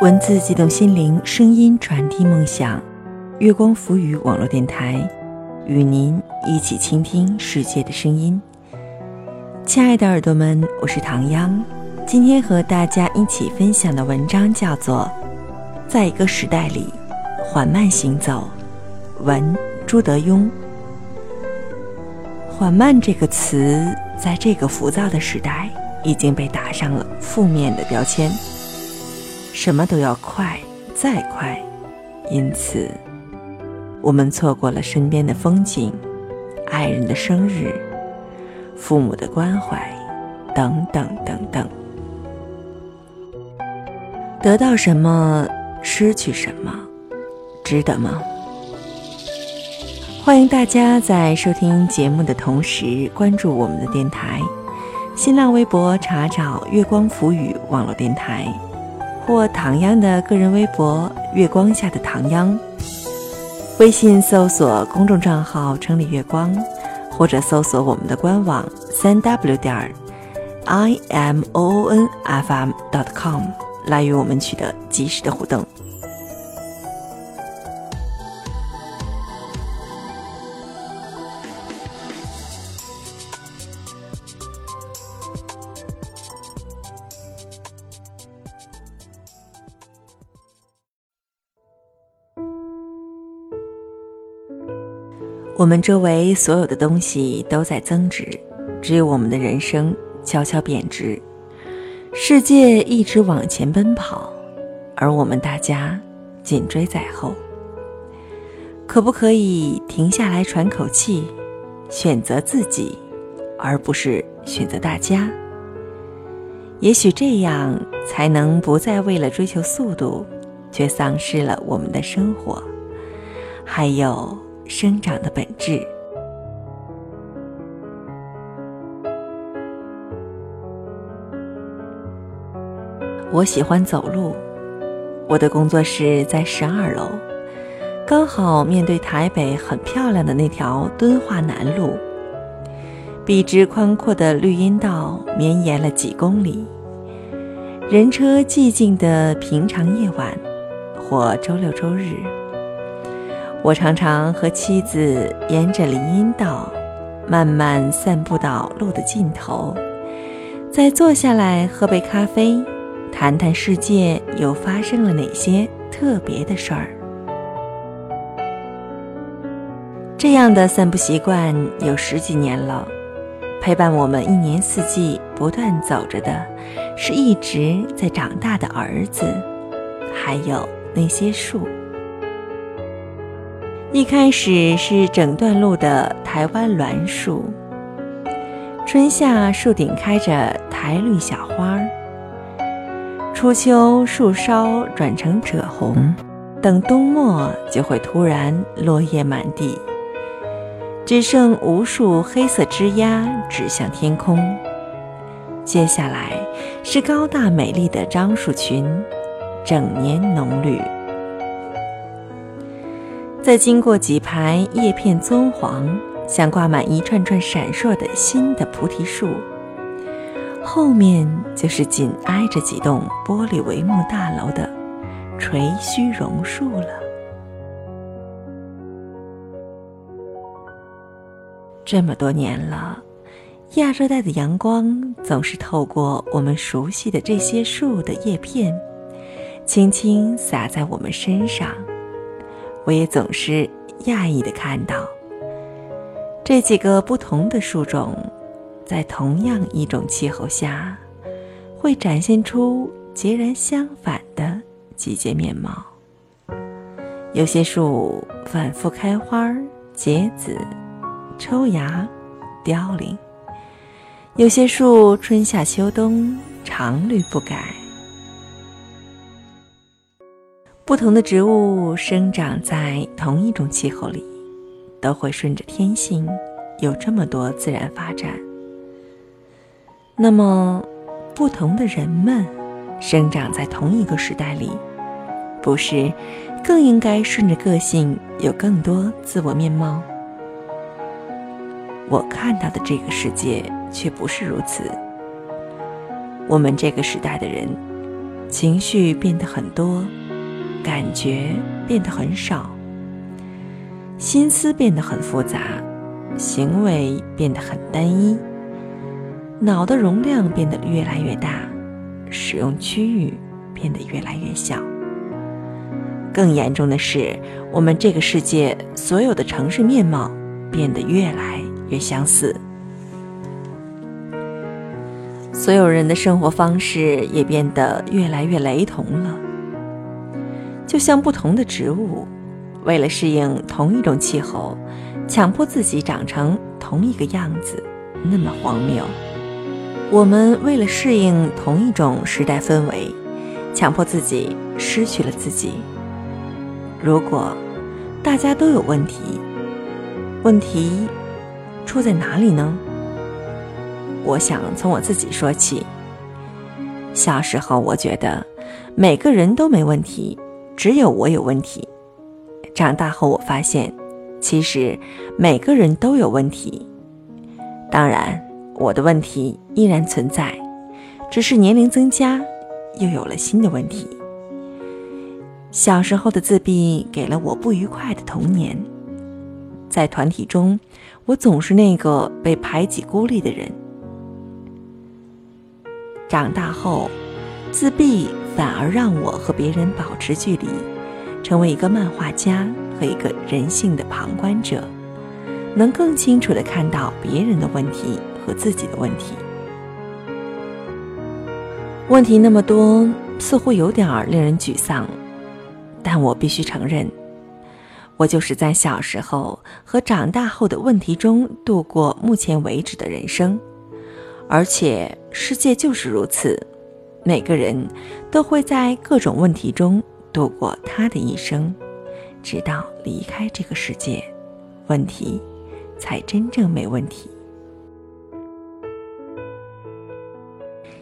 文字激动心灵，声音传递梦想。月光浮语网络电台，与您一起倾听世界的声音。亲爱的耳朵们，我是唐央。今天和大家一起分享的文章叫做《在一个时代里缓慢行走》，文朱德庸。缓慢这个词，在这个浮躁的时代，已经被打上了负面的标签。什么都要快，再快，因此，我们错过了身边的风景、爱人的生日、父母的关怀，等等等等。得到什么，失去什么，值得吗？欢迎大家在收听节目的同时关注我们的电台，新浪微博查找“月光浮语”网络电台，或唐央的个人微博“月光下的唐央”，微信搜索公众账号“城里月光”，或者搜索我们的官网三 w 点儿 i m o o n f m dot com 来与我们取得及时的互动。我们周围所有的东西都在增值，只有我们的人生悄悄贬值。世界一直往前奔跑，而我们大家紧追在后。可不可以停下来喘口气，选择自己，而不是选择大家？也许这样才能不再为了追求速度，却丧失了我们的生活，还有。生长的本质。我喜欢走路，我的工作室在十二楼，刚好面对台北很漂亮的那条敦化南路，笔直宽阔的绿荫道绵延了几公里，人车寂静的平常夜晚，或周六周日。我常常和妻子沿着林荫道，慢慢散步到路的尽头，再坐下来喝杯咖啡，谈谈世界又发生了哪些特别的事儿。这样的散步习惯有十几年了，陪伴我们一年四季不断走着的，是一直在长大的儿子，还有那些树。一开始是整段路的台湾栾树，春夏树顶开着苔绿小花儿，初秋树梢转成赭红，等冬末就会突然落叶满地，只剩无数黑色枝桠指向天空。接下来是高大美丽的樟树群，整年浓绿。再经过几排叶片棕黄，像挂满一串串闪烁的新的菩提树，后面就是紧挨着几栋玻璃帷幕大楼的垂须榕树了。这么多年了，亚热带的阳光总是透过我们熟悉的这些树的叶片，轻轻洒在我们身上。我也总是讶异的看到，这几个不同的树种，在同样一种气候下，会展现出截然相反的季节面貌。有些树反复开花、结籽、抽芽、凋零；有些树春夏秋冬常绿不改。不同的植物生长在同一种气候里，都会顺着天性有这么多自然发展。那么，不同的人们生长在同一个时代里，不是更应该顺着个性有更多自我面貌？我看到的这个世界却不是如此。我们这个时代的人，情绪变得很多，感觉变得很少，心思变得很复杂，行为变得很单一，脑的容量变得越来越大，使用区域变得越来越小。更严重的是，我们这个世界所有的城市面貌变得越来越相似。所有人的生活方式也变得越来越雷同了，就像不同的植物，为了适应同一种气候，强迫自己长成同一个样子，那么荒谬。我们为了适应同一种时代氛围，强迫自己失去了自己。如果大家都有问题，问题出在哪里呢？我想从我自己说起。小时候，我觉得每个人都没问题，只有我有问题。长大后，我发现其实每个人都有问题。当然，我的问题依然存在，只是年龄增加，又有了新的问题。小时候的自闭给了我不愉快的童年，在团体中，我总是那个被排挤、孤立的人。长大后，自闭反而让我和别人保持距离，成为一个漫画家和一个人性的旁观者，能更清楚的看到别人的问题和自己的问题。问题那么多，似乎有点令人沮丧，但我必须承认，我就是在小时候和长大后的问题中度过目前为止的人生。而且世界就是如此，每个人都会在各种问题中度过他的一生，直到离开这个世界，问题才真正没问题。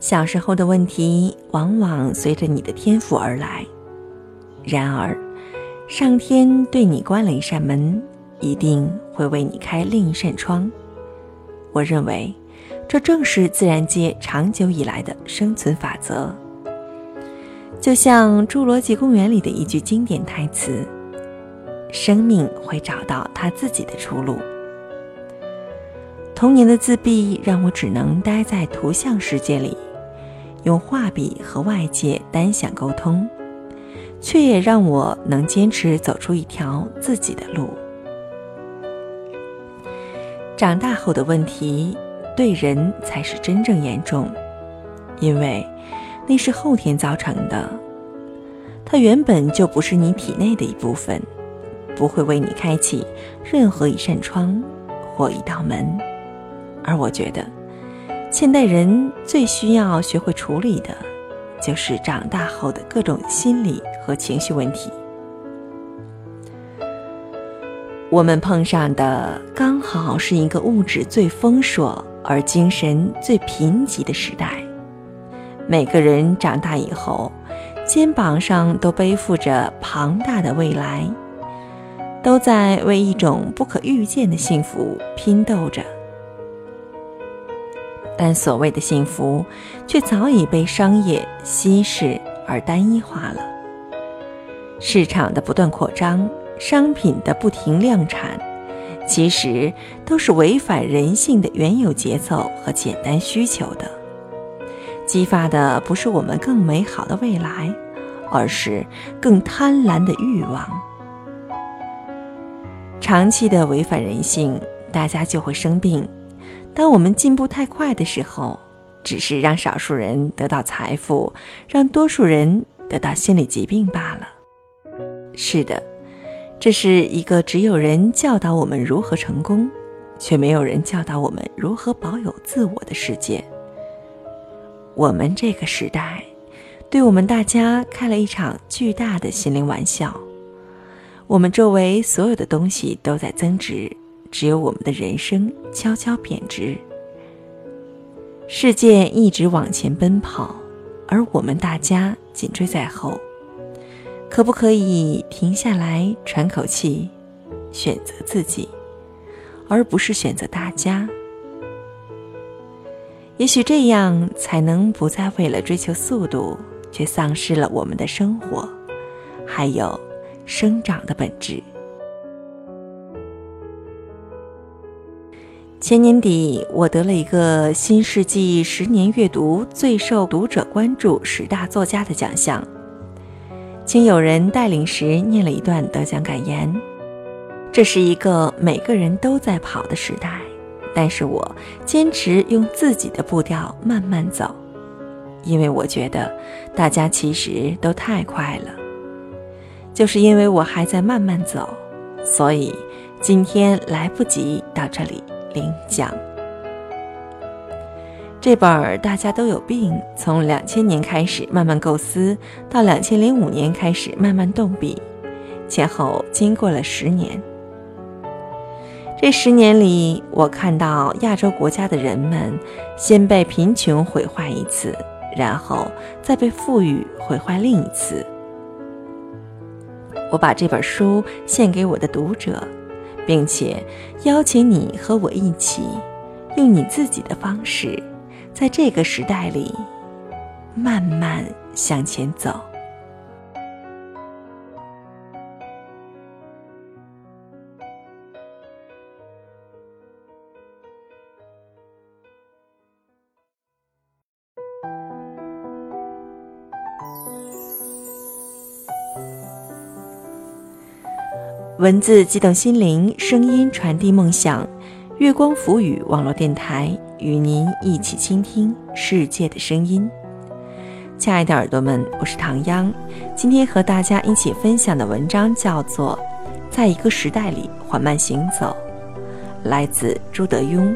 小时候的问题往往随着你的天赋而来，然而，上天对你关了一扇门，一定会为你开另一扇窗。我认为。这正是自然界长久以来的生存法则。就像《侏罗纪公园》里的一句经典台词：“生命会找到它自己的出路。”童年的自闭让我只能待在图像世界里，用画笔和外界单向沟通，却也让我能坚持走出一条自己的路。长大后的问题。对人才是真正严重，因为那是后天造成的，它原本就不是你体内的一部分，不会为你开启任何一扇窗或一道门。而我觉得，现代人最需要学会处理的，就是长大后的各种心理和情绪问题。我们碰上的刚好是一个物质最丰硕。而精神最贫瘠的时代，每个人长大以后，肩膀上都背负着庞大的未来，都在为一种不可预见的幸福拼斗着。但所谓的幸福，却早已被商业稀释而单一化了。市场的不断扩张，商品的不停量产。其实都是违反人性的原有节奏和简单需求的，激发的不是我们更美好的未来，而是更贪婪的欲望。长期的违反人性，大家就会生病。当我们进步太快的时候，只是让少数人得到财富，让多数人得到心理疾病罢了。是的。这是一个只有人教导我们如何成功，却没有人教导我们如何保有自我的世界。我们这个时代，对我们大家开了一场巨大的心灵玩笑。我们周围所有的东西都在增值，只有我们的人生悄悄贬值。世界一直往前奔跑，而我们大家紧追在后。可不可以停下来喘口气，选择自己，而不是选择大家？也许这样才能不再为了追求速度却丧失了我们的生活，还有生长的本质。前年底，我得了一个新世纪十年阅读最受读者关注十大作家的奖项。请有人带领时念了一段得奖感言：“这是一个每个人都在跑的时代，但是我坚持用自己的步调慢慢走，因为我觉得大家其实都太快了。就是因为我还在慢慢走，所以今天来不及到这里。”领奖。这本儿大家都有病，从两千年开始慢慢构思，到两千零五年开始慢慢动笔，前后经过了十年。这十年里，我看到亚洲国家的人们先被贫穷毁坏一次，然后再被富裕毁坏另一次。我把这本书献给我的读者。并且邀请你和我一起，用你自己的方式，在这个时代里慢慢向前走。文字激动心灵，声音传递梦想。月光浮语网络电台与您一起倾听世界的声音。亲爱的耳朵们，我是唐央。今天和大家一起分享的文章叫做《在一个时代里缓慢行走》，来自朱德庸。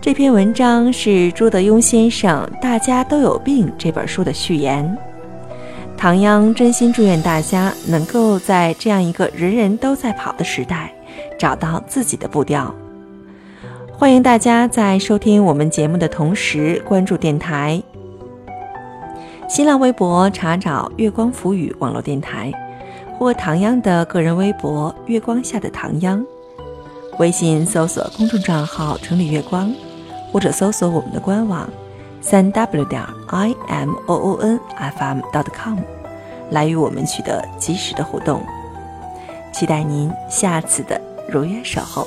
这篇文章是朱德庸先生《大家都有病》这本书的序言。唐央真心祝愿大家能够在这样一个人人都在跑的时代，找到自己的步调。欢迎大家在收听我们节目的同时关注电台。新浪微博查找“月光浮语”网络电台，或唐央的个人微博“月光下的唐央”。微信搜索公众账号“城里月光”，或者搜索我们的官网。三 w 点 i m o o n f m dot com，来与我们取得及时的互动，期待您下次的如约守候。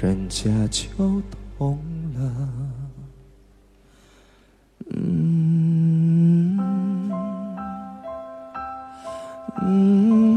人家就懂了。嗯嗯。